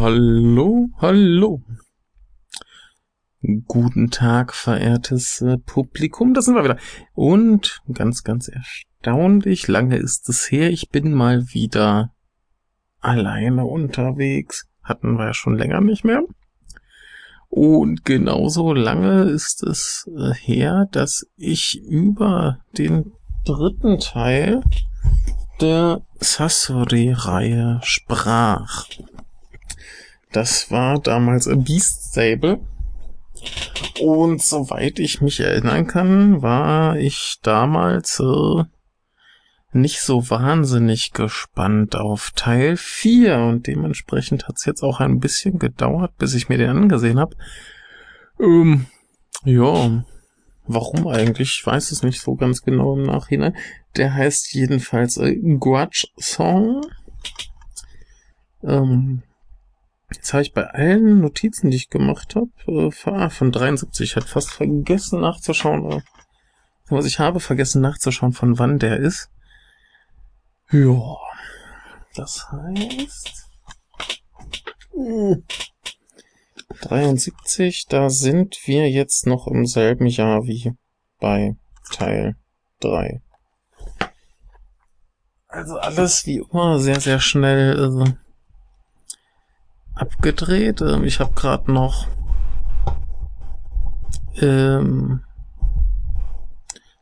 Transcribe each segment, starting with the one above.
Hallo, hallo. Guten Tag, verehrtes äh, Publikum, da sind wir wieder. Und ganz, ganz erstaunlich, lange ist es her, ich bin mal wieder alleine unterwegs. Hatten wir ja schon länger nicht mehr. Und genauso lange ist es äh, her, dass ich über den dritten Teil der Sasori-Reihe sprach. Das war damals Beast Stable. Und soweit ich mich erinnern kann, war ich damals äh, nicht so wahnsinnig gespannt auf Teil 4 und dementsprechend hat es jetzt auch ein bisschen gedauert, bis ich mir den angesehen habe. Ähm, ja, warum eigentlich? Ich weiß es nicht so ganz genau im Nachhinein. Der heißt jedenfalls äh, Grudge Song. Ähm, jetzt habe ich bei allen Notizen, die ich gemacht habe, äh, ah, von 73, ich hatte fast vergessen nachzuschauen. Äh, was ich habe vergessen nachzuschauen, von wann der ist. Ja, das heißt... Mh, 73, da sind wir jetzt noch im selben Jahr wie bei Teil 3. Also alles wie immer sehr, sehr schnell äh, abgedreht. Ähm, ich habe gerade noch ähm,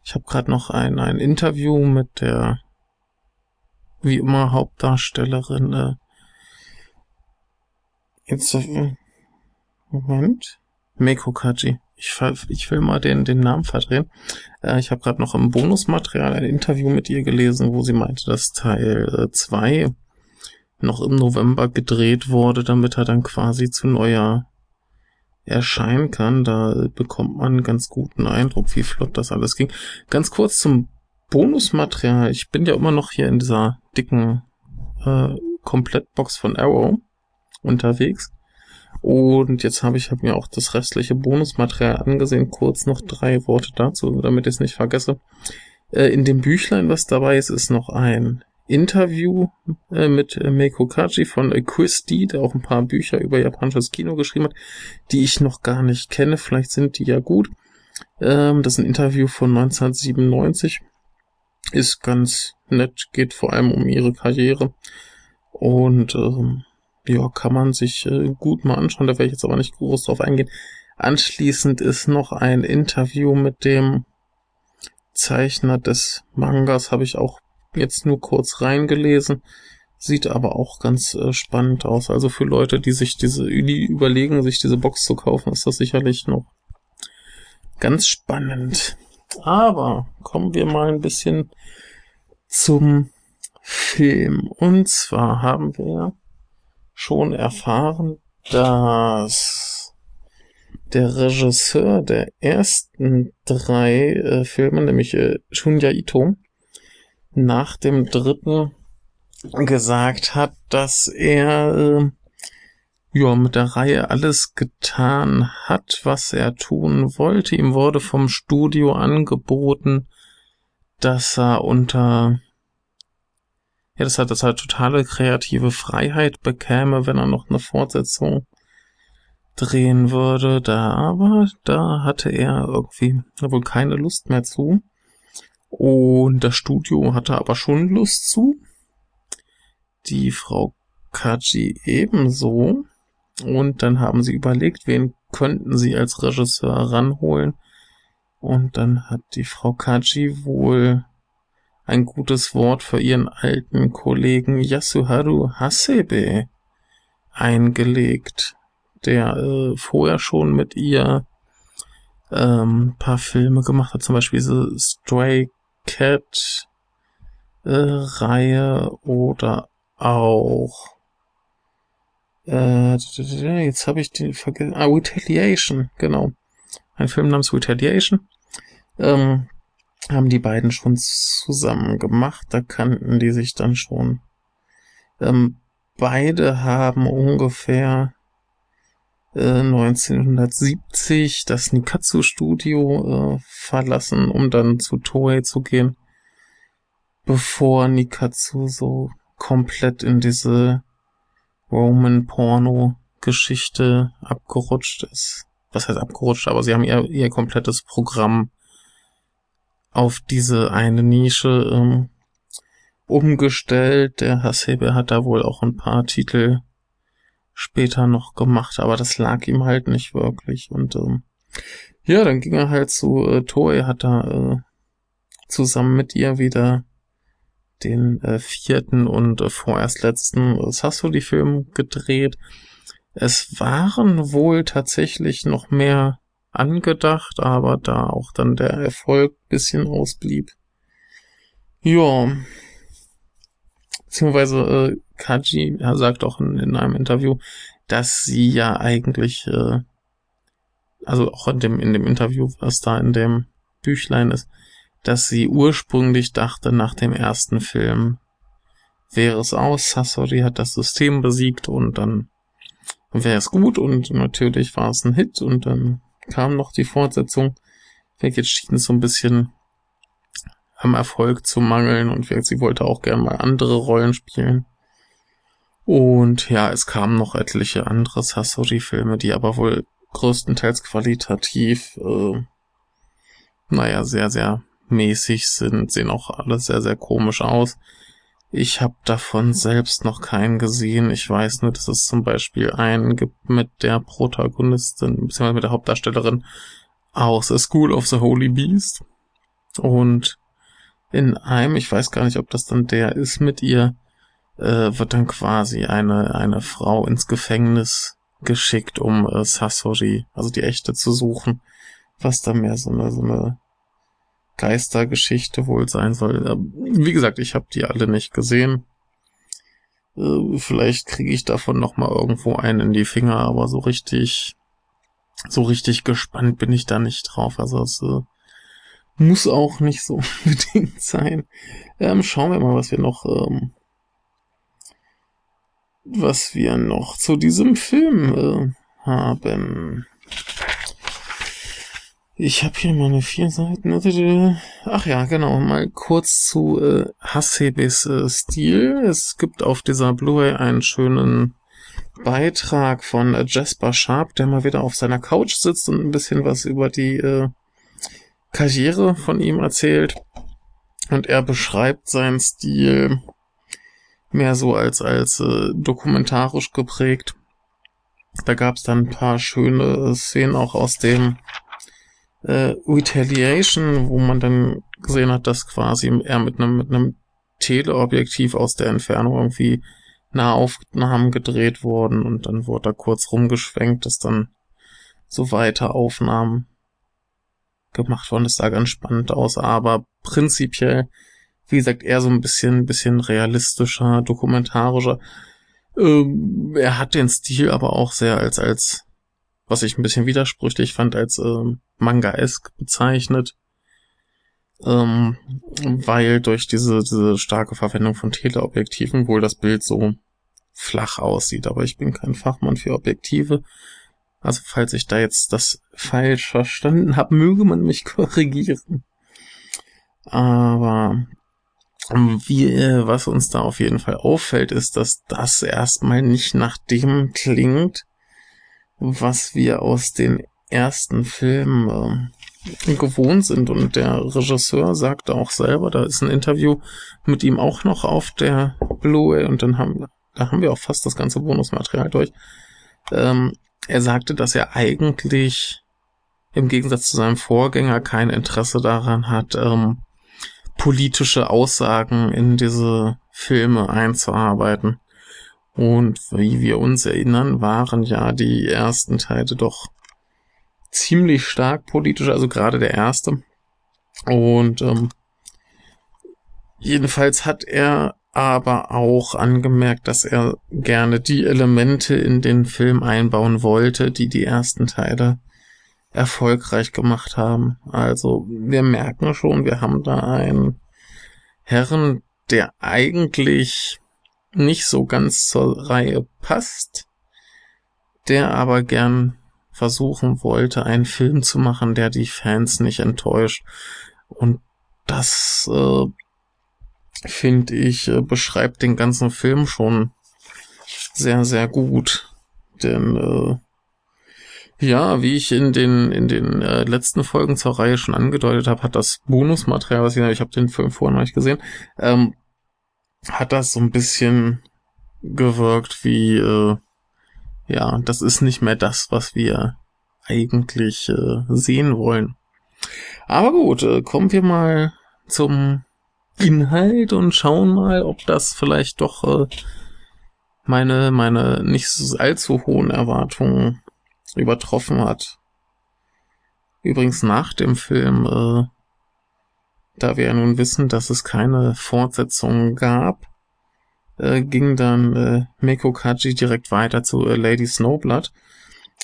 ich habe gerade noch ein, ein Interview mit der wie immer Hauptdarstellerin äh, äh, Moment Meiko Kaji ich, ich will mal den, den Namen verdrehen. Äh, ich habe gerade noch im Bonusmaterial ein Interview mit ihr gelesen, wo sie meinte, dass Teil 2 äh, noch im November gedreht wurde, damit er dann quasi zu Neujahr erscheinen kann. Da bekommt man einen ganz guten Eindruck, wie flott das alles ging. Ganz kurz zum Bonusmaterial. Ich bin ja immer noch hier in dieser dicken äh, Komplettbox von Arrow unterwegs. Und jetzt habe ich hab mir auch das restliche Bonusmaterial angesehen. Kurz noch drei Worte dazu, damit ich es nicht vergesse. Äh, in dem Büchlein, was dabei ist, ist noch ein Interview äh, mit äh, Meiko Kaji von äh, Christie, der auch ein paar Bücher über japanisches Kino geschrieben hat, die ich noch gar nicht kenne. Vielleicht sind die ja gut. Ähm, das ist ein Interview von 1997. Ist ganz nett, geht vor allem um ihre Karriere. Und ähm, ja, kann man sich äh, gut mal anschauen, da werde ich jetzt aber nicht groß drauf eingehen. Anschließend ist noch ein Interview mit dem Zeichner des Mangas, habe ich auch jetzt nur kurz reingelesen. Sieht aber auch ganz äh, spannend aus. Also für Leute, die sich diese, die überlegen, sich diese Box zu kaufen, ist das sicherlich noch ganz spannend. Aber kommen wir mal ein bisschen zum Film. Und zwar haben wir schon erfahren, dass der Regisseur der ersten drei äh, Filme, nämlich äh, Shunya Ito, nach dem dritten gesagt hat, dass er äh, ja mit der Reihe alles getan hat, was er tun wollte. Ihm wurde vom Studio angeboten, dass er unter ja, das hat, das hat totale kreative Freiheit bekäme, wenn er noch eine Fortsetzung drehen würde. Da aber, da hatte er irgendwie wohl keine Lust mehr zu. Und das Studio hatte aber schon Lust zu. Die Frau Kaji ebenso. Und dann haben sie überlegt, wen könnten sie als Regisseur ranholen. Und dann hat die Frau Kaji wohl ein gutes Wort für ihren alten Kollegen Yasuharu Hasebe eingelegt, der äh, vorher schon mit ihr ähm, paar Filme gemacht hat, zum Beispiel diese Stray Cat äh, Reihe oder auch äh, jetzt habe ich den vergessen. Ah, Retaliation, genau. Ein Film namens Retaliation. Ähm, haben die beiden schon zusammen gemacht. Da kannten die sich dann schon. Ähm, beide haben ungefähr äh, 1970 das Nikatsu Studio äh, verlassen, um dann zu Toei zu gehen, bevor Nikatsu so komplett in diese Roman-Porno-Geschichte abgerutscht ist. Was heißt abgerutscht? Aber sie haben ihr, ihr komplettes Programm auf diese eine Nische ähm, umgestellt. Der Hasebe hat da wohl auch ein paar Titel später noch gemacht, aber das lag ihm halt nicht wirklich. Und ähm, ja, dann ging er halt zu äh, Toei, hat da äh, zusammen mit ihr wieder den äh, vierten und äh, vorerst letzten äh, Sassoli-Film gedreht. Es waren wohl tatsächlich noch mehr angedacht, aber da auch dann der Erfolg bisschen ausblieb. Ja. Beziehungsweise äh, Kaji er sagt auch in, in einem Interview, dass sie ja eigentlich, äh, also auch in dem, in dem Interview, was da in dem Büchlein ist, dass sie ursprünglich dachte, nach dem ersten Film wäre es aus, Sasori hat das System besiegt und dann wäre es gut und natürlich war es ein Hit und dann kam noch die Fortsetzung. Jetzt schien es so ein bisschen am Erfolg zu mangeln und sie wollte auch gern mal andere Rollen spielen. Und ja, es kamen noch etliche andere Sasori-Filme, die aber wohl größtenteils qualitativ, äh, naja, sehr, sehr mäßig sind, sehen auch alle sehr, sehr komisch aus. Ich habe davon selbst noch keinen gesehen. Ich weiß nur, dass es zum Beispiel einen gibt mit der Protagonistin, beziehungsweise mit der Hauptdarstellerin aus A School of the Holy Beast. Und in einem, ich weiß gar nicht, ob das dann der ist mit ihr, äh, wird dann quasi eine, eine Frau ins Gefängnis geschickt, um äh, Sasori, also die echte, zu suchen. Was da mehr so eine, so eine Geistergeschichte wohl sein soll. Wie gesagt, ich habe die alle nicht gesehen. Äh, vielleicht kriege ich davon noch mal irgendwo einen in die Finger, aber so richtig, so richtig gespannt bin ich da nicht drauf. Also es äh, muss auch nicht so unbedingt sein. Ähm, schauen wir mal, was wir noch, ähm, was wir noch zu diesem Film äh, haben. Ich habe hier meine vier Seiten. Ach ja, genau. Mal kurz zu äh, Hasebes äh, Stil. Es gibt auf dieser Blu-ray einen schönen Beitrag von äh, Jasper Sharp, der mal wieder auf seiner Couch sitzt und ein bisschen was über die äh, Karriere von ihm erzählt. Und er beschreibt seinen Stil mehr so als als äh, dokumentarisch geprägt. Da gab es dann ein paar schöne Szenen auch aus dem äh, Retaliation, wo man dann gesehen hat, dass quasi er mit einem mit einem Teleobjektiv aus der Entfernung irgendwie Nahaufnahmen gedreht wurden und dann wurde da kurz rumgeschwenkt, dass dann so weiter Aufnahmen gemacht worden. Das sah ganz spannend aus, aber prinzipiell, wie gesagt, eher so ein bisschen, bisschen realistischer, dokumentarischer. Ähm, er hat den Stil aber auch sehr als, als was ich ein bisschen widersprüchlich fand, als ähm, Manga-esk bezeichnet, ähm, weil durch diese, diese starke Verwendung von Teleobjektiven wohl das Bild so flach aussieht. Aber ich bin kein Fachmann für Objektive. Also falls ich da jetzt das falsch verstanden habe, möge man mich korrigieren. Aber wie, was uns da auf jeden Fall auffällt, ist, dass das erstmal nicht nach dem klingt, was wir aus den ersten Filmen äh, gewohnt sind. Und der Regisseur sagte auch selber, da ist ein Interview mit ihm auch noch auf der Blu-ray und dann haben, da haben wir auch fast das ganze Bonusmaterial durch. Ähm, er sagte, dass er eigentlich im Gegensatz zu seinem Vorgänger kein Interesse daran hat, ähm, politische Aussagen in diese Filme einzuarbeiten. Und wie wir uns erinnern, waren ja die ersten Teile doch ziemlich stark politisch, also gerade der erste. Und ähm, jedenfalls hat er aber auch angemerkt, dass er gerne die Elemente in den Film einbauen wollte, die die ersten Teile erfolgreich gemacht haben. Also wir merken schon, wir haben da einen Herren, der eigentlich nicht so ganz zur Reihe passt, der aber gern versuchen wollte, einen Film zu machen, der die Fans nicht enttäuscht. Und das äh, finde ich, äh, beschreibt den ganzen Film schon sehr, sehr gut. Denn äh, ja, wie ich in den in den äh, letzten Folgen zur Reihe schon angedeutet habe, hat das Bonusmaterial, was ich, ich habe den Film vorher noch nicht gesehen, ähm, hat das so ein bisschen gewirkt wie äh, ja, das ist nicht mehr das, was wir eigentlich äh, sehen wollen. Aber gut, äh, kommen wir mal zum Inhalt und schauen mal, ob das vielleicht doch äh, meine meine nicht allzu hohen Erwartungen übertroffen hat. Übrigens nach dem Film, äh, da wir ja nun wissen, dass es keine Fortsetzung gab, äh, ging dann äh, Meko Kaji direkt weiter zu äh, Lady Snowblood,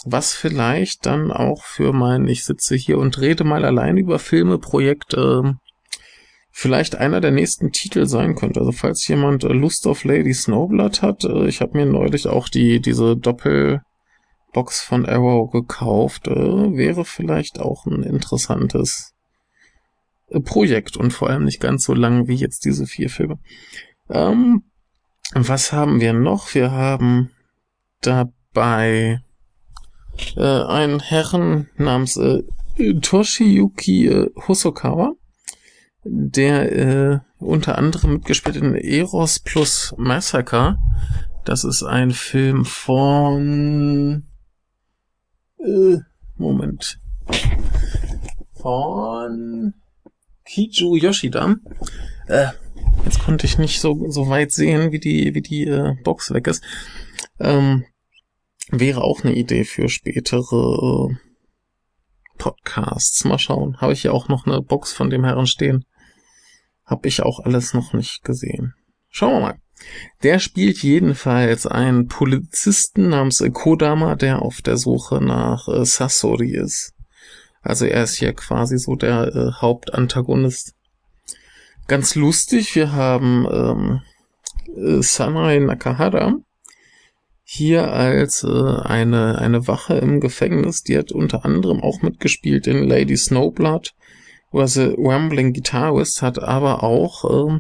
was vielleicht dann auch für mein Ich sitze hier und rede mal allein über Filme Projekt äh, vielleicht einer der nächsten Titel sein könnte. Also falls jemand äh, Lust auf Lady Snowblood hat, äh, ich habe mir neulich auch die diese Doppel Box von Arrow gekauft. Äh, wäre vielleicht auch ein interessantes Projekt und vor allem nicht ganz so lang wie jetzt diese vier Filme. Ähm, was haben wir noch? Wir haben dabei äh, einen Herren namens äh, Toshiyuki äh, Hosokawa, der äh, unter anderem mitgespielt in Eros plus Massacre. Das ist ein Film von äh, Moment. Von Kiju Yoshida. Äh, jetzt konnte ich nicht so, so weit sehen, wie die, wie die äh, Box weg ist. Ähm, wäre auch eine Idee für spätere äh, Podcasts. Mal schauen. Habe ich ja auch noch eine Box von dem Herren stehen. Habe ich auch alles noch nicht gesehen. Schauen wir mal. Der spielt jedenfalls einen Polizisten namens Kodama, der auf der Suche nach äh, Sasori ist. Also er ist hier quasi so der äh, Hauptantagonist. Ganz lustig, wir haben ähm, äh, Sanai Nakahara hier als äh, eine, eine Wache im Gefängnis. Die hat unter anderem auch mitgespielt in Lady Snowblood, wo sie Rambling Guitarist hat aber auch äh,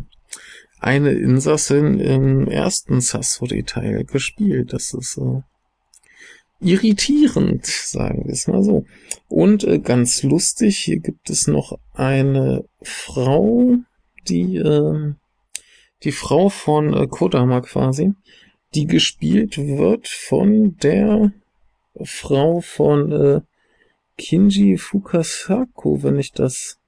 eine Insassin im ersten Sasori-Teil gespielt. Das ist äh, irritierend, sagen wir es mal so. Und äh, ganz lustig, hier gibt es noch eine Frau, die äh, die Frau von äh, Kodama quasi, die gespielt wird von der Frau von äh, Kinji Fukasaku, wenn ich das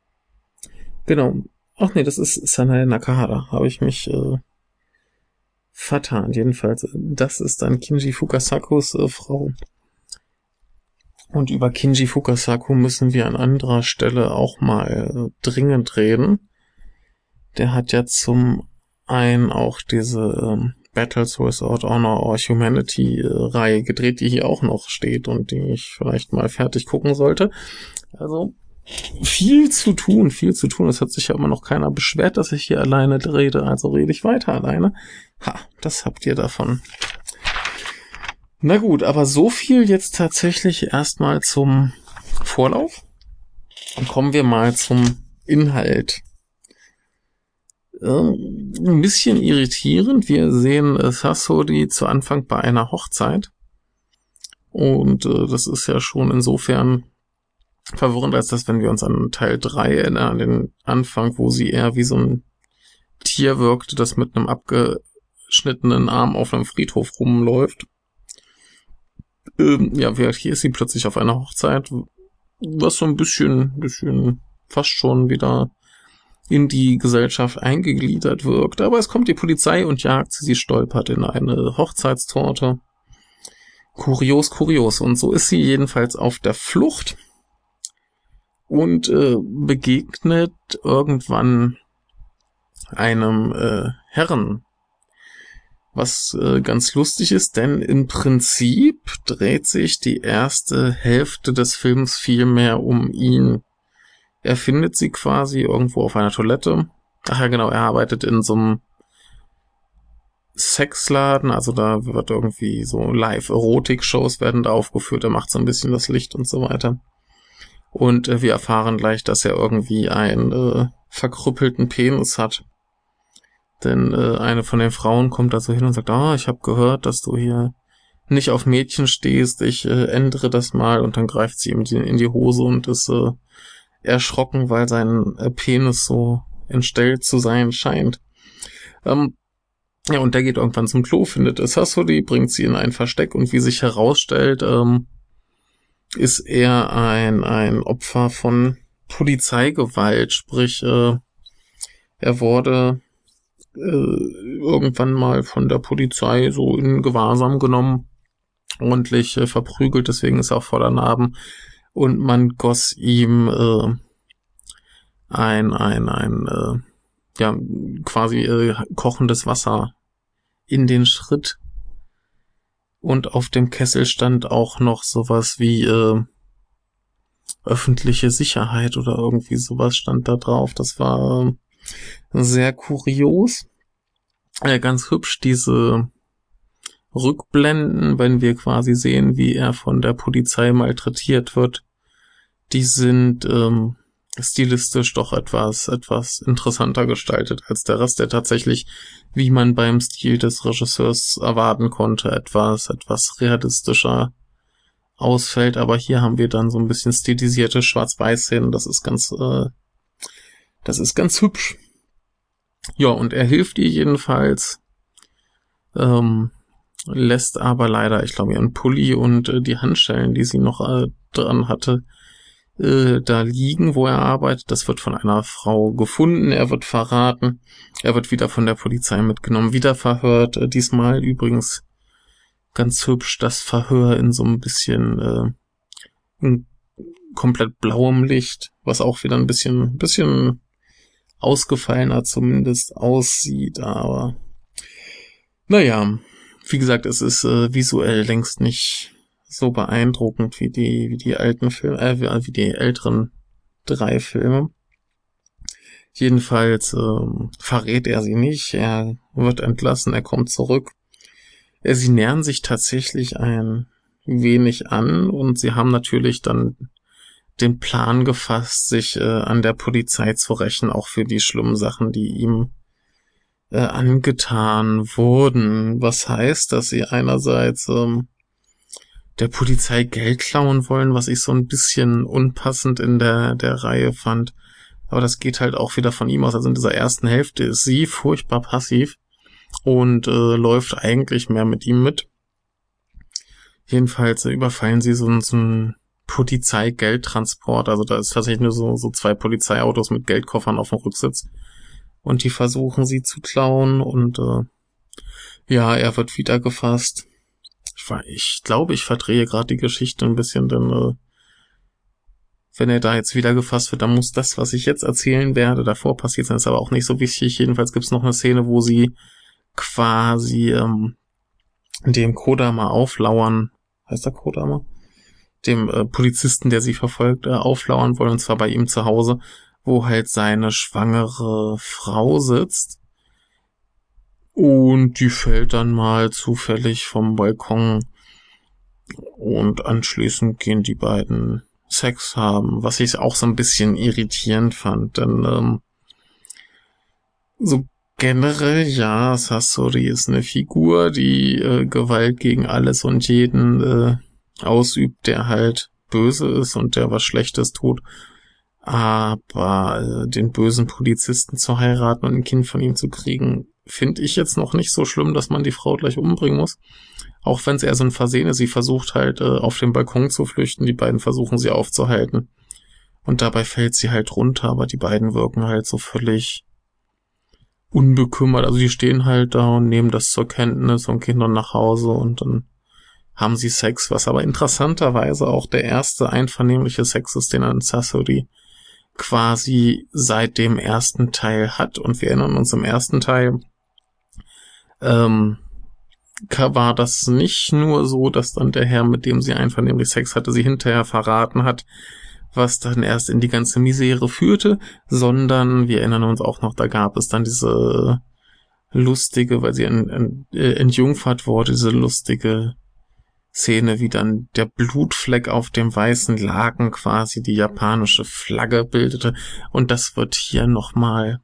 genau Ach nee, das ist Sanae Nakahara. Habe ich mich äh, vertan. Jedenfalls, das ist dann Kinji Fukasakus äh, Frau. Und über Kinji Fukasaku müssen wir an anderer Stelle auch mal äh, dringend reden. Der hat ja zum einen auch diese ähm, Battles Without Honor or Humanity äh, Reihe gedreht, die hier auch noch steht und die ich vielleicht mal fertig gucken sollte. Also viel zu tun, viel zu tun. Es hat sich ja immer noch keiner beschwert, dass ich hier alleine rede, also rede ich weiter alleine. Ha, das habt ihr davon. Na gut, aber so viel jetzt tatsächlich erstmal zum Vorlauf. Dann kommen wir mal zum Inhalt. Äh, ein bisschen irritierend. Wir sehen äh, Sasori zu Anfang bei einer Hochzeit. Und äh, das ist ja schon insofern verwirrend, als dass, wenn wir uns an Teil 3 erinnern, an den Anfang, wo sie eher wie so ein Tier wirkte, das mit einem abgeschnittenen Arm auf einem Friedhof rumläuft. Ähm, ja, hier ist sie plötzlich auf einer Hochzeit, was so ein bisschen, bisschen fast schon wieder in die Gesellschaft eingegliedert wirkt. Aber es kommt die Polizei und jagt sie, sie stolpert in eine Hochzeitstorte. Kurios, kurios. Und so ist sie jedenfalls auf der Flucht und äh, begegnet irgendwann einem äh, Herren. Was äh, ganz lustig ist, denn im Prinzip dreht sich die erste Hälfte des Films viel mehr um ihn. Er findet sie quasi irgendwo auf einer Toilette. Ach ja, genau, er arbeitet in so einem Sexladen, also da wird irgendwie so Live-Erotik-Shows werden da aufgeführt, er macht so ein bisschen das Licht und so weiter. Und äh, wir erfahren gleich, dass er irgendwie einen äh, verkrüppelten Penis hat. Denn äh, eine von den Frauen kommt da so hin und sagt, ah, ich habe gehört, dass du hier nicht auf Mädchen stehst, ich äh, ändere das mal und dann greift sie ihm in die Hose und ist äh, erschrocken, weil sein äh, Penis so entstellt zu sein scheint. Ähm, ja, und der geht irgendwann zum Klo, findet Assasori, bringt sie in ein Versteck und wie sich herausstellt, ähm, ist er ein, ein Opfer von Polizeigewalt, sprich, äh, er wurde äh, irgendwann mal von der Polizei so in Gewahrsam genommen, ordentlich äh, verprügelt, deswegen ist er auch voller Narben und man goss ihm äh, ein, ein, ein, äh, ja, quasi äh, kochendes Wasser in den Schritt. Und auf dem Kessel stand auch noch sowas wie äh, öffentliche Sicherheit oder irgendwie sowas stand da drauf. Das war äh, sehr kurios. Äh, ganz hübsch diese Rückblenden, wenn wir quasi sehen, wie er von der Polizei malträtiert wird. Die sind ähm, stilistisch doch etwas, etwas interessanter gestaltet als der Rest, der tatsächlich, wie man beim Stil des Regisseurs erwarten konnte, etwas, etwas realistischer ausfällt. Aber hier haben wir dann so ein bisschen stilisierte Schwarz-Weiß-Szenen. Das ist ganz, äh, das ist ganz hübsch. Ja, und er hilft ihr jedenfalls, ähm, lässt aber leider, ich glaube, ihren Pulli und äh, die Handschellen, die sie noch äh, dran hatte, äh, da liegen, wo er arbeitet. Das wird von einer Frau gefunden. Er wird verraten. Er wird wieder von der Polizei mitgenommen, wieder verhört. Äh, diesmal übrigens ganz hübsch das Verhör in so ein bisschen äh, in komplett blauem Licht, was auch wieder ein bisschen, bisschen ausgefallener zumindest aussieht, aber naja, wie gesagt, es ist äh, visuell längst nicht so beeindruckend wie die, wie die alten Filme, äh, wie die älteren drei Filme. Jedenfalls äh, verrät er sie nicht, er wird entlassen, er kommt zurück. Äh, sie nähern sich tatsächlich ein wenig an und sie haben natürlich dann den Plan gefasst, sich äh, an der Polizei zu rächen, auch für die schlimmen Sachen, die ihm äh, angetan wurden. Was heißt, dass sie einerseits ähm, der Polizei Geld klauen wollen, was ich so ein bisschen unpassend in der, der Reihe fand. Aber das geht halt auch wieder von ihm aus. Also in dieser ersten Hälfte ist sie furchtbar passiv und äh, läuft eigentlich mehr mit ihm mit. Jedenfalls äh, überfallen sie so, so einen Polizeigeldtransport. Also da ist tatsächlich nur so, so zwei Polizeiautos mit Geldkoffern auf dem Rücksitz. Und die versuchen sie zu klauen und äh, ja, er wird wieder gefasst ich glaube, ich verdrehe gerade die Geschichte ein bisschen, denn äh, wenn er da jetzt wieder gefasst wird, dann muss das, was ich jetzt erzählen werde, davor passiert sein, ist aber auch nicht so wichtig. Jedenfalls gibt es noch eine Szene, wo sie quasi ähm, dem Kodama auflauern, heißt der Kodama? Dem äh, Polizisten, der sie verfolgt, äh, auflauern wollen, und zwar bei ihm zu Hause, wo halt seine schwangere Frau sitzt und die fällt dann mal zufällig vom Balkon. Und anschließend gehen die beiden Sex haben, was ich auch so ein bisschen irritierend fand, denn ähm, so generell, ja, Sasori ist eine Figur, die äh, Gewalt gegen alles und jeden äh, ausübt, der halt böse ist und der was Schlechtes tut. Aber äh, den bösen Polizisten zu heiraten und ein Kind von ihm zu kriegen, finde ich jetzt noch nicht so schlimm, dass man die Frau gleich umbringen muss. Auch wenn es eher so ein Versehen ist. Sie versucht halt äh, auf den Balkon zu flüchten. Die beiden versuchen sie aufzuhalten. Und dabei fällt sie halt runter, aber die beiden wirken halt so völlig unbekümmert. Also die stehen halt da und nehmen das zur Kenntnis und gehen dann nach Hause und dann haben sie Sex, was aber interessanterweise auch der erste einvernehmliche Sex ist, den an Sassori quasi seit dem ersten Teil hat. Und wir erinnern uns im ersten Teil, ähm, war das nicht nur so, dass dann der Herr, mit dem sie einvernehmlich Sex hatte, sie hinterher verraten hat, was dann erst in die ganze Misere führte, sondern wir erinnern uns auch noch, da gab es dann diese lustige, weil sie äh, entjungfert wurde, diese lustige Szene, wie dann der Blutfleck auf dem weißen Laken quasi die japanische Flagge bildete. Und das wird hier nochmal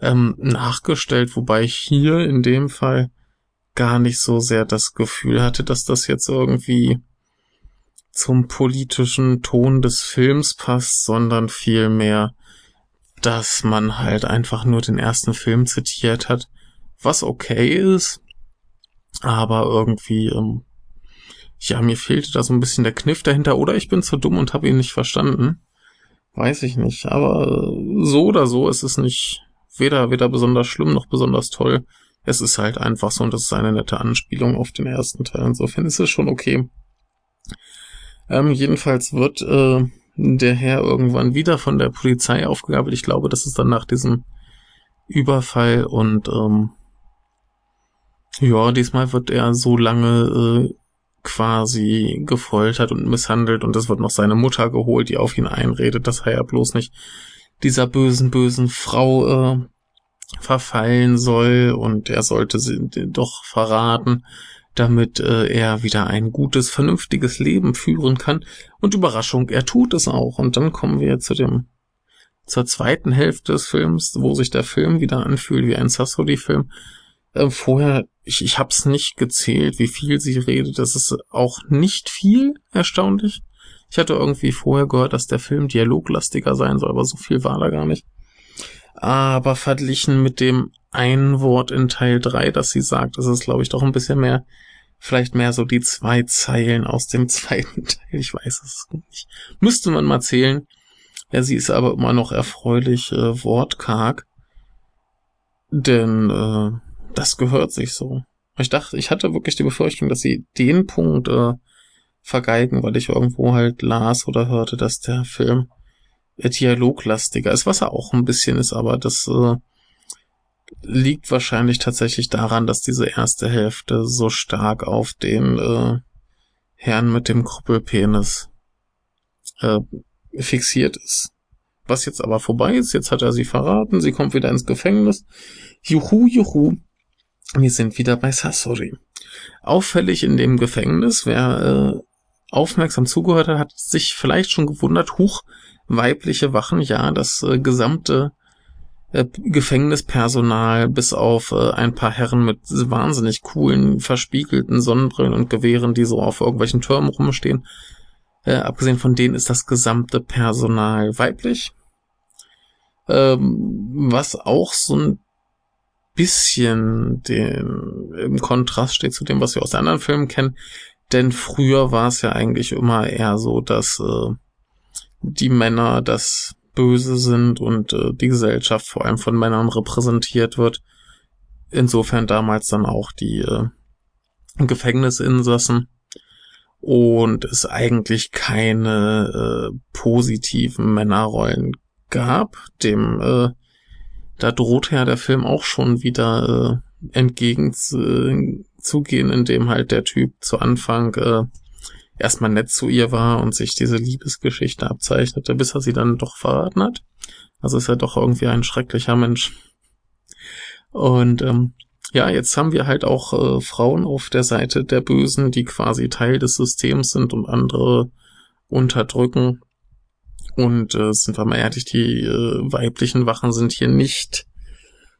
ähm, nachgestellt, wobei ich hier in dem Fall gar nicht so sehr das Gefühl hatte, dass das jetzt irgendwie zum politischen Ton des Films passt, sondern vielmehr, dass man halt einfach nur den ersten Film zitiert hat, was okay ist, aber irgendwie, ähm, ja, mir fehlte da so ein bisschen der Kniff dahinter, oder ich bin zu dumm und habe ihn nicht verstanden. Weiß ich nicht, aber so oder so ist es nicht weder, weder besonders schlimm noch besonders toll. Es ist halt einfach so und das ist eine nette Anspielung auf den ersten Teil. Insofern ist es schon okay. Ähm, jedenfalls wird äh, der Herr irgendwann wieder von der Polizei aufgegabelt. Ich glaube, das ist dann nach diesem Überfall und ähm, ja, diesmal wird er so lange äh, quasi gefoltert und misshandelt und es wird noch seine Mutter geholt, die auf ihn einredet, dass er ja bloß nicht dieser bösen, bösen Frau äh, verfallen soll und er sollte sie doch verraten, damit äh, er wieder ein gutes, vernünftiges Leben führen kann. Und Überraschung, er tut es auch. Und dann kommen wir zu dem zur zweiten Hälfte des Films, wo sich der Film wieder anfühlt wie ein Sassody-Film. Äh, vorher, ich, ich habe es nicht gezählt, wie viel sie redet. Das ist auch nicht viel, erstaunlich. Ich hatte irgendwie vorher gehört, dass der Film dialoglastiger sein soll, aber so viel war da gar nicht. Aber verglichen mit dem einen Wort in Teil 3, das sie sagt, ist es, glaube ich, doch ein bisschen mehr, vielleicht mehr so die zwei Zeilen aus dem zweiten Teil. Ich weiß es nicht. Müsste man mal zählen. Ja, sie ist aber immer noch erfreulich äh, wortkarg. Denn äh, das gehört sich so. Ich dachte, ich hatte wirklich die Befürchtung, dass sie den Punkt äh, vergeigen, weil ich irgendwo halt las oder hörte, dass der Film dialoglastiger ist, was er auch ein bisschen ist, aber das äh, liegt wahrscheinlich tatsächlich daran, dass diese erste Hälfte so stark auf den äh, Herrn mit dem Krüppelpenis äh, fixiert ist. Was jetzt aber vorbei ist, jetzt hat er sie verraten, sie kommt wieder ins Gefängnis. Juhu, juhu. Wir sind wieder bei Sasori. Auffällig in dem Gefängnis, wer äh, aufmerksam zugehört hat, hat sich vielleicht schon gewundert, huch, weibliche Wachen, ja, das äh, gesamte äh, Gefängnispersonal bis auf äh, ein paar Herren mit wahnsinnig coolen, verspiegelten Sonnenbrillen und Gewehren, die so auf irgendwelchen Türmen rumstehen. Äh, abgesehen von denen ist das gesamte Personal weiblich. Ähm, was auch so ein bisschen den, im Kontrast steht zu dem, was wir aus anderen Filmen kennen. Denn früher war es ja eigentlich immer eher so, dass äh, die Männer das Böse sind und äh, die Gesellschaft vor allem von Männern repräsentiert wird. Insofern damals dann auch die äh, Gefängnisinsassen und es eigentlich keine äh, positiven Männerrollen gab. Dem äh, da droht ja der Film auch schon wieder äh, entgegenzugehen, indem halt der Typ zu Anfang äh, erstmal nett zu ihr war und sich diese Liebesgeschichte abzeichnete, bis er sie dann doch verraten hat. Also ist er doch irgendwie ein schrecklicher Mensch. Und ähm, ja, jetzt haben wir halt auch äh, Frauen auf der Seite der Bösen, die quasi Teil des Systems sind und andere unterdrücken. Und äh, sind wir mal ehrlich, die äh, weiblichen Wachen sind hier nicht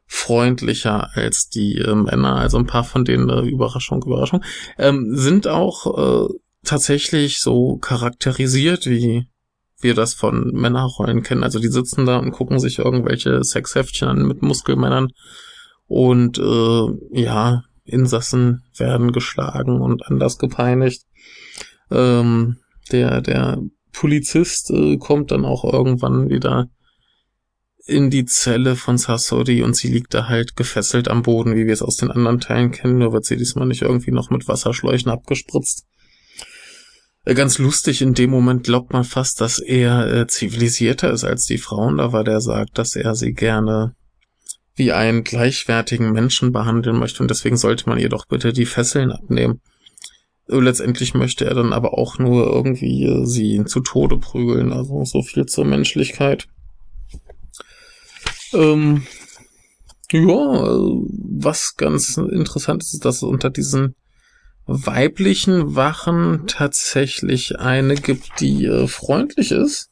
freundlicher als die äh, Männer. Also ein paar von denen, äh, Überraschung, Überraschung, ähm, sind auch äh, tatsächlich so charakterisiert, wie wir das von Männerrollen kennen. Also die sitzen da und gucken sich irgendwelche Sexheftchen an mit Muskelmännern und äh, ja, Insassen werden geschlagen und anders gepeinigt. Ähm, der, der Polizist äh, kommt dann auch irgendwann wieder in die Zelle von Sasori und sie liegt da halt gefesselt am Boden, wie wir es aus den anderen Teilen kennen, nur wird sie diesmal nicht irgendwie noch mit Wasserschläuchen abgespritzt. Äh, ganz lustig, in dem Moment glaubt man fast, dass er äh, zivilisierter ist als die Frauen, da war der sagt, dass er sie gerne wie einen gleichwertigen Menschen behandeln möchte und deswegen sollte man ihr doch bitte die Fesseln abnehmen. Letztendlich möchte er dann aber auch nur irgendwie sie zu Tode prügeln, also so viel zur Menschlichkeit. Ähm, ja, was ganz interessant ist, dass unter diesen weiblichen Wachen tatsächlich eine gibt, die äh, freundlich ist.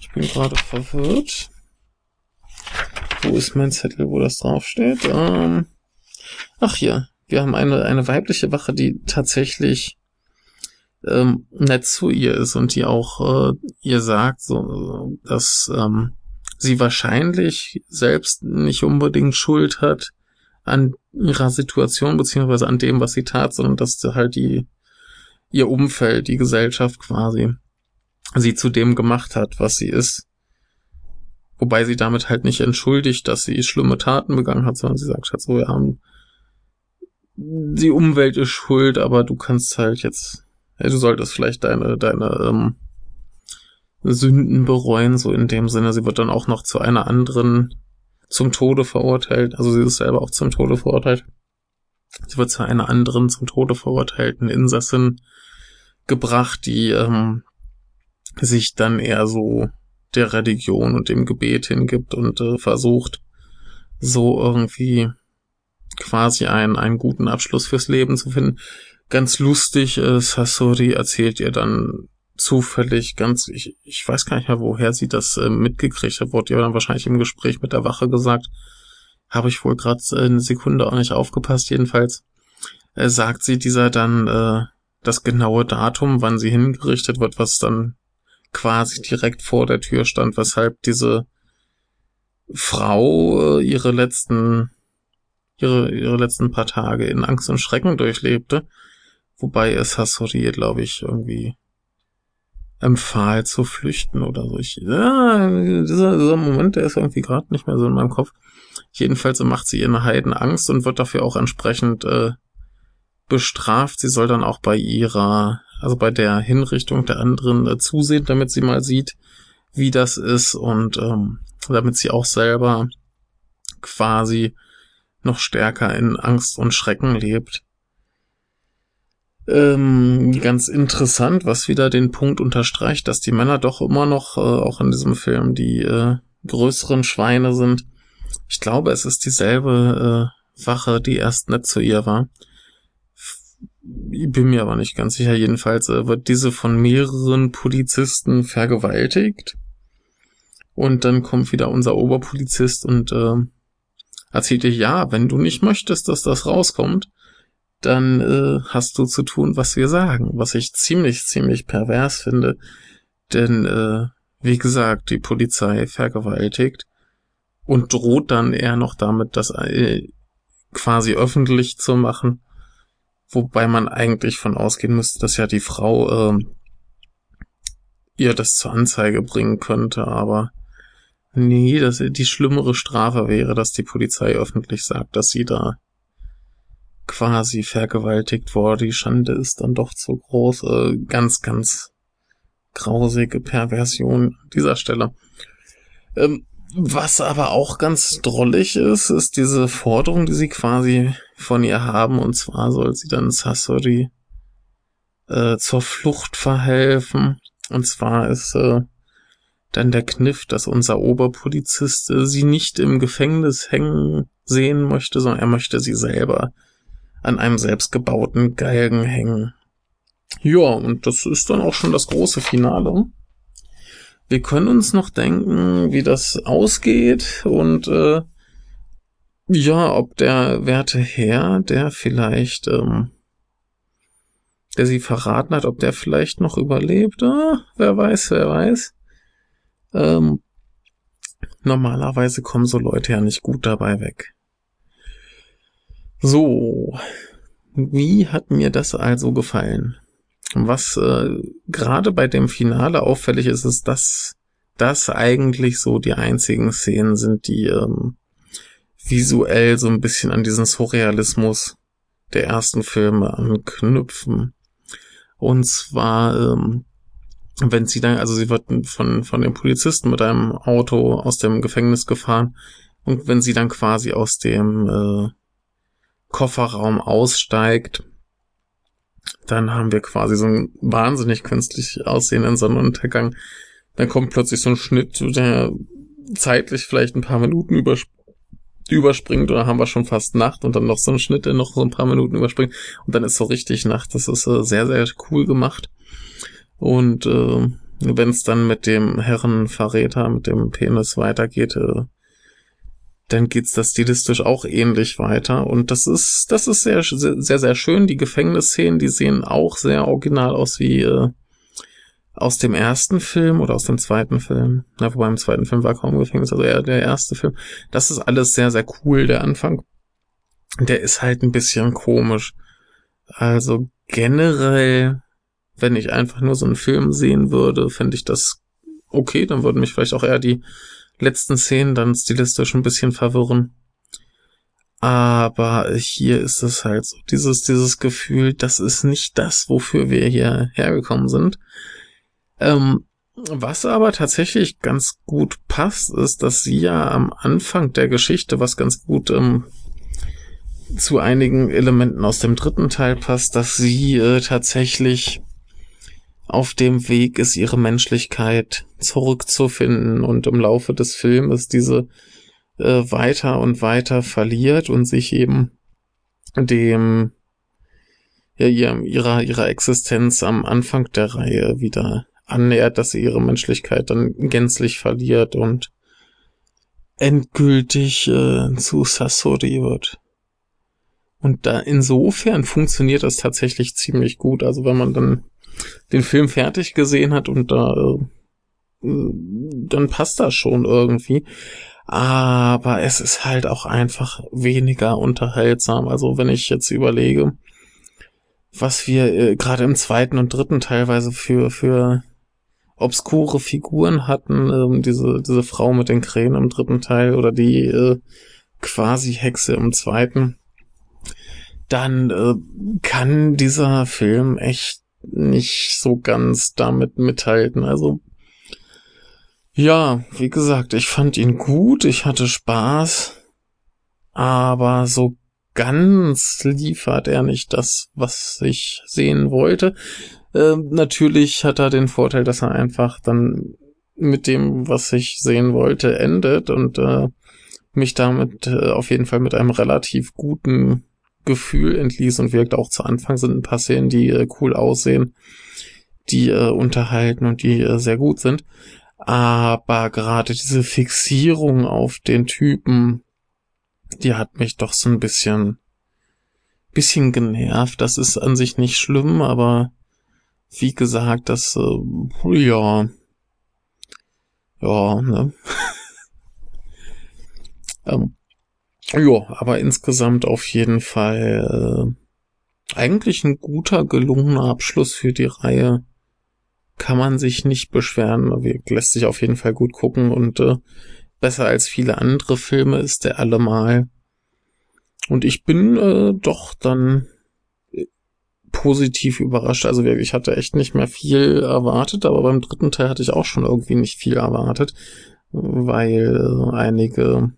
Ich bin gerade verwirrt. wo ist mein Zettel, wo das draufsteht? Ähm, ach hier, wir haben eine, eine weibliche Wache, die tatsächlich ähm, nett zu ihr ist und die auch äh, ihr sagt, so, dass ähm, sie wahrscheinlich selbst nicht unbedingt Schuld hat an ihrer Situation beziehungsweise an dem, was sie tat, sondern dass halt die ihr Umfeld, die Gesellschaft quasi sie zu dem gemacht hat, was sie ist. Wobei sie damit halt nicht entschuldigt, dass sie schlimme Taten begangen hat, sondern sie sagt halt so, wir haben die Umwelt ist schuld, aber du kannst halt jetzt, ja, du solltest vielleicht deine, deine ähm, Sünden bereuen, so in dem Sinne. Sie wird dann auch noch zu einer anderen zum Tode verurteilt. Also sie ist selber auch zum Tode verurteilt. Sie wird zu einer anderen zum Tode verurteilten Insassin gebracht, die ähm, sich dann eher so der Religion und dem Gebet hingibt und äh, versucht, so irgendwie quasi einen, einen guten Abschluss fürs Leben zu finden. Ganz lustig, äh, Sasori erzählt ihr dann zufällig ganz, ich, ich weiß gar nicht mehr, woher sie das äh, mitgekriegt hat, wurde ihr dann wahrscheinlich im Gespräch mit der Wache gesagt. Habe ich wohl gerade äh, eine Sekunde auch nicht aufgepasst, jedenfalls. Äh, sagt sie dieser dann äh, das genaue Datum, wann sie hingerichtet wird, was dann quasi direkt vor der Tür stand, weshalb diese Frau äh, ihre letzten ihre, ihre letzten paar Tage in Angst und Schrecken durchlebte, wobei es Hasori, glaube ich, irgendwie empfahl zu flüchten oder so. Ich, ja, dieser, dieser Moment, der ist irgendwie gerade nicht mehr so in meinem Kopf. Jedenfalls macht sie ihr eine Heidenangst und wird dafür auch entsprechend äh, bestraft. Sie soll dann auch bei ihrer, also bei der Hinrichtung der anderen äh, zusehen, damit sie mal sieht, wie das ist und ähm, damit sie auch selber quasi noch stärker in Angst und Schrecken lebt. Ähm, ganz interessant, was wieder den Punkt unterstreicht, dass die Männer doch immer noch, äh, auch in diesem Film, die äh, größeren Schweine sind. Ich glaube, es ist dieselbe äh, Wache, die erst nett zu ihr war. Ich bin mir aber nicht ganz sicher. Jedenfalls äh, wird diese von mehreren Polizisten vergewaltigt. Und dann kommt wieder unser Oberpolizist und äh, erzählte, ja, wenn du nicht möchtest, dass das rauskommt, dann äh, hast du zu tun, was wir sagen, was ich ziemlich, ziemlich pervers finde. Denn, äh, wie gesagt, die Polizei vergewaltigt und droht dann eher noch damit, das äh, quasi öffentlich zu machen. Wobei man eigentlich von ausgehen müsste, dass ja die Frau äh, ihr das zur Anzeige bringen könnte, aber Nee, das, die schlimmere Strafe wäre, dass die Polizei öffentlich sagt, dass sie da quasi vergewaltigt wurde. Die Schande ist dann doch zu groß. Äh, ganz, ganz grausige Perversion an dieser Stelle. Ähm, was aber auch ganz drollig ist, ist diese Forderung, die sie quasi von ihr haben. Und zwar soll sie dann Sasori äh, zur Flucht verhelfen. Und zwar ist äh, dann der Kniff, dass unser Oberpolizist äh, sie nicht im Gefängnis hängen sehen möchte, sondern er möchte sie selber an einem selbstgebauten Galgen hängen. Ja, und das ist dann auch schon das große Finale. Wir können uns noch denken, wie das ausgeht und äh, ja, ob der werte Herr, der vielleicht, ähm, der sie verraten hat, ob der vielleicht noch überlebt. Ah, wer weiß, wer weiß. Ähm, normalerweise kommen so Leute ja nicht gut dabei weg. So, wie hat mir das also gefallen? Was äh, gerade bei dem Finale auffällig ist, ist, dass das eigentlich so die einzigen Szenen sind, die ähm, visuell so ein bisschen an diesen Surrealismus der ersten Filme anknüpfen. Und zwar ähm, wenn sie dann, also sie wird von, von dem Polizisten mit einem Auto aus dem Gefängnis gefahren und wenn sie dann quasi aus dem äh, Kofferraum aussteigt, dann haben wir quasi so einen wahnsinnig künstlich aussehenden Sonnenuntergang. Dann kommt plötzlich so ein Schnitt, der zeitlich vielleicht ein paar Minuten übersp überspringt oder haben wir schon fast Nacht und dann noch so ein Schnitt, der noch so ein paar Minuten überspringt und dann ist so richtig Nacht. Das ist äh, sehr, sehr cool gemacht. Und äh, wenn es dann mit dem Herrenverräter, mit dem Penis weitergeht, äh, dann geht's da stilistisch auch ähnlich weiter. Und das ist, das ist sehr, sehr, sehr schön. Die Gefängnisszenen, die sehen auch sehr original aus wie äh, aus dem ersten Film oder aus dem zweiten Film. Na, wobei im zweiten Film war kaum Gefängnis, also eher der erste Film. Das ist alles sehr, sehr cool, der Anfang. Der ist halt ein bisschen komisch. Also generell, wenn ich einfach nur so einen Film sehen würde, fände ich das okay. Dann würden mich vielleicht auch eher die letzten Szenen dann stilistisch ein bisschen verwirren. Aber hier ist es halt so, dieses, dieses Gefühl, das ist nicht das, wofür wir hier hergekommen sind. Ähm, was aber tatsächlich ganz gut passt, ist, dass sie ja am Anfang der Geschichte, was ganz gut ähm, zu einigen Elementen aus dem dritten Teil passt, dass sie äh, tatsächlich auf dem Weg ist, ihre Menschlichkeit zurückzufinden und im Laufe des Filmes diese äh, weiter und weiter verliert und sich eben dem ja, ihrer, ihrer Existenz am Anfang der Reihe wieder annähert, dass sie ihre Menschlichkeit dann gänzlich verliert und endgültig äh, zu Sasori wird. Und da insofern funktioniert das tatsächlich ziemlich gut. Also wenn man dann den Film fertig gesehen hat und da äh, dann passt das schon irgendwie. Aber es ist halt auch einfach weniger unterhaltsam. Also wenn ich jetzt überlege, was wir äh, gerade im zweiten und dritten teilweise für, für obskure Figuren hatten, ähm, diese, diese Frau mit den Krähen im dritten Teil oder die äh, quasi Hexe im zweiten, dann äh, kann dieser Film echt nicht so ganz damit mithalten. Also ja, wie gesagt, ich fand ihn gut, ich hatte Spaß, aber so ganz liefert er nicht das, was ich sehen wollte. Äh, natürlich hat er den Vorteil, dass er einfach dann mit dem, was ich sehen wollte, endet und äh, mich damit äh, auf jeden Fall mit einem relativ guten Gefühl entließ und wirkt auch zu Anfang sind ein paar Szenen, die äh, cool aussehen, die äh, unterhalten und die äh, sehr gut sind. Aber gerade diese Fixierung auf den Typen, die hat mich doch so ein bisschen, bisschen genervt. Das ist an sich nicht schlimm, aber wie gesagt, das, äh, ja, ja, ne. ähm, ja, aber insgesamt auf jeden Fall äh, eigentlich ein guter, gelungener Abschluss für die Reihe. Kann man sich nicht beschweren, lässt sich auf jeden Fall gut gucken und äh, besser als viele andere Filme ist der allemal. Und ich bin äh, doch dann positiv überrascht. Also ich hatte echt nicht mehr viel erwartet, aber beim dritten Teil hatte ich auch schon irgendwie nicht viel erwartet, weil einige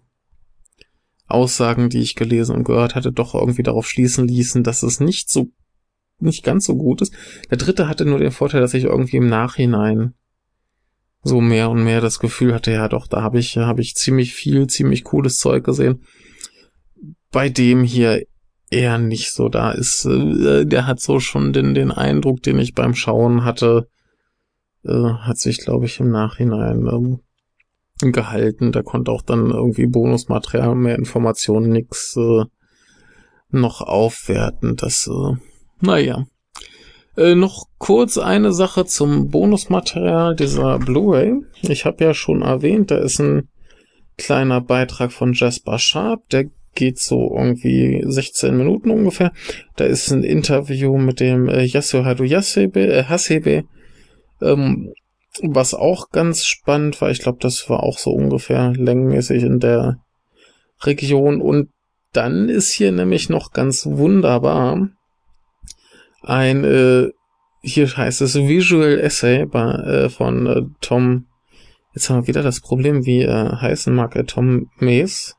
Aussagen, die ich gelesen und gehört hatte, doch irgendwie darauf schließen ließen, dass es nicht so, nicht ganz so gut ist. Der dritte hatte nur den Vorteil, dass ich irgendwie im Nachhinein so mehr und mehr das Gefühl hatte, ja doch, da habe ich, habe ich ziemlich viel, ziemlich cooles Zeug gesehen. Bei dem hier eher nicht so da ist. Äh, der hat so schon den, den Eindruck, den ich beim Schauen hatte, äh, hat sich, glaube ich, im Nachhinein ähm, gehalten. Da konnte auch dann irgendwie Bonusmaterial, mehr Informationen, nix äh, noch aufwerten. Das, äh, naja. Äh, noch kurz eine Sache zum Bonusmaterial dieser Blu-ray. Ich habe ja schon erwähnt, da ist ein kleiner Beitrag von Jasper Sharp, der geht so irgendwie 16 Minuten ungefähr. Da ist ein Interview mit dem äh, Yasuhiro Yasebe, äh, Hasebe, ähm, was auch ganz spannend war. Ich glaube, das war auch so ungefähr längenmäßig in der Region. Und dann ist hier nämlich noch ganz wunderbar ein, äh, hier heißt es Visual Essay bei, äh, von äh, Tom, jetzt haben wir wieder das Problem, wie äh, heißen mag er, Tom Mays.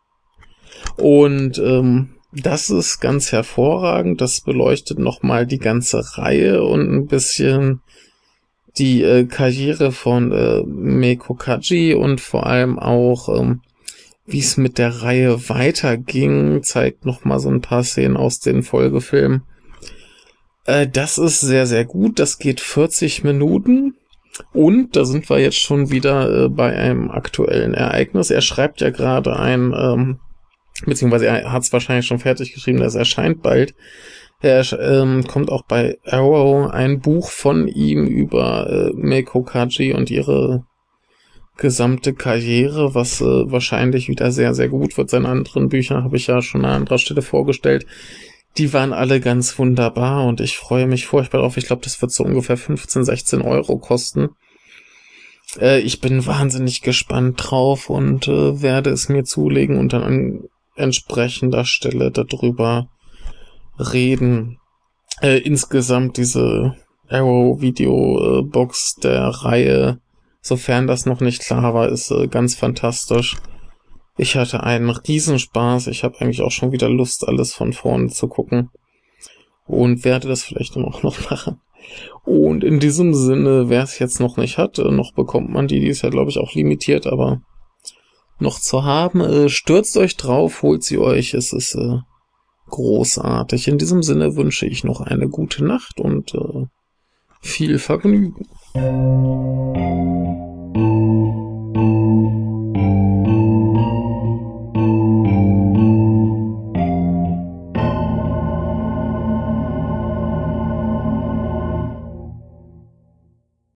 Und ähm, das ist ganz hervorragend. Das beleuchtet nochmal die ganze Reihe und ein bisschen die äh, Karriere von äh, Meiko Kaji und vor allem auch, ähm, wie es mit der Reihe weiterging, zeigt nochmal so ein paar Szenen aus den Folgefilmen. Äh, das ist sehr, sehr gut. Das geht 40 Minuten. Und da sind wir jetzt schon wieder äh, bei einem aktuellen Ereignis. Er schreibt ja gerade ein ähm, beziehungsweise er hat es wahrscheinlich schon fertig geschrieben, das erscheint bald. Er ähm, kommt auch bei Arrow ein Buch von ihm über äh, Meiko Kaji und ihre gesamte Karriere, was äh, wahrscheinlich wieder sehr, sehr gut wird. Seine anderen Bücher habe ich ja schon an anderer Stelle vorgestellt. Die waren alle ganz wunderbar und ich freue mich furchtbar drauf. Ich glaube, das wird so ungefähr 15, 16 Euro kosten. Äh, ich bin wahnsinnig gespannt drauf und äh, werde es mir zulegen und dann an entsprechender Stelle darüber reden. Äh, insgesamt diese Arrow Video Box der Reihe, sofern das noch nicht klar war, ist äh, ganz fantastisch. Ich hatte einen Riesenspaß. Ich habe eigentlich auch schon wieder Lust, alles von vorne zu gucken. Und werde das vielleicht dann auch noch machen. Und in diesem Sinne, wer es jetzt noch nicht hat, äh, noch bekommt man die. Die ist ja, glaube ich, auch limitiert, aber noch zu haben. Äh, stürzt euch drauf, holt sie euch. Es ist äh, großartig. In diesem Sinne wünsche ich noch eine gute Nacht und äh, viel Vergnügen.